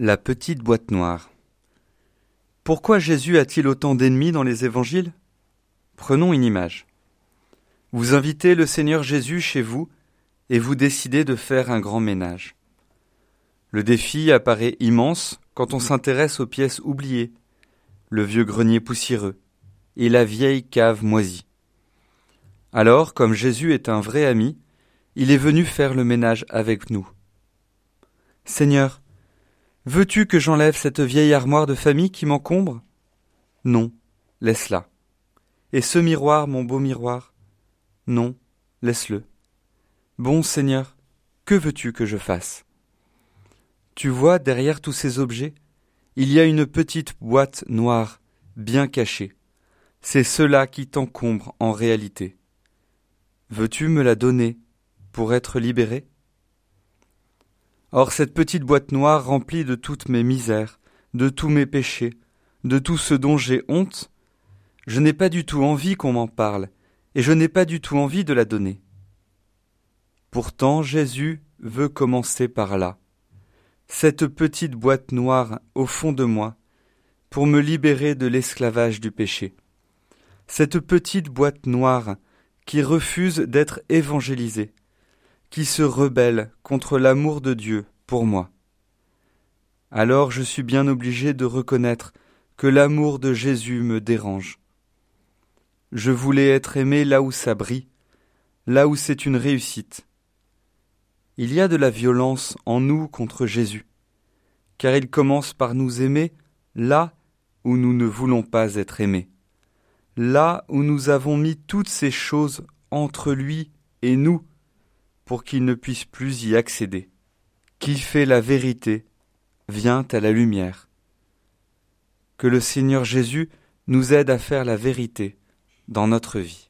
La petite boîte noire. Pourquoi Jésus a-t-il autant d'ennemis dans les évangiles? Prenons une image. Vous invitez le Seigneur Jésus chez vous et vous décidez de faire un grand ménage. Le défi apparaît immense quand on s'intéresse aux pièces oubliées, le vieux grenier poussiéreux et la vieille cave moisie. Alors, comme Jésus est un vrai ami, il est venu faire le ménage avec nous. Seigneur, Veux-tu que j'enlève cette vieille armoire de famille qui m'encombre? Non, laisse-la. Et ce miroir, mon beau miroir? Non, laisse-le. Bon Seigneur, que veux-tu que je fasse? Tu vois, derrière tous ces objets, il y a une petite boîte noire, bien cachée. C'est cela qui t'encombre en réalité. Veux-tu me la donner pour être libéré Or cette petite boîte noire remplie de toutes mes misères, de tous mes péchés, de tout ce dont j'ai honte, je n'ai pas du tout envie qu'on m'en parle, et je n'ai pas du tout envie de la donner. Pourtant Jésus veut commencer par là, cette petite boîte noire au fond de moi, pour me libérer de l'esclavage du péché. Cette petite boîte noire qui refuse d'être évangélisée, qui se rebelle contre l'amour de Dieu pour moi. Alors je suis bien obligé de reconnaître que l'amour de Jésus me dérange. Je voulais être aimé là où ça brille, là où c'est une réussite. Il y a de la violence en nous contre Jésus, car il commence par nous aimer là où nous ne voulons pas être aimés, là où nous avons mis toutes ces choses entre lui et nous, pour qu'il ne puisse plus y accéder. Qui fait la vérité vient à la lumière. Que le Seigneur Jésus nous aide à faire la vérité dans notre vie.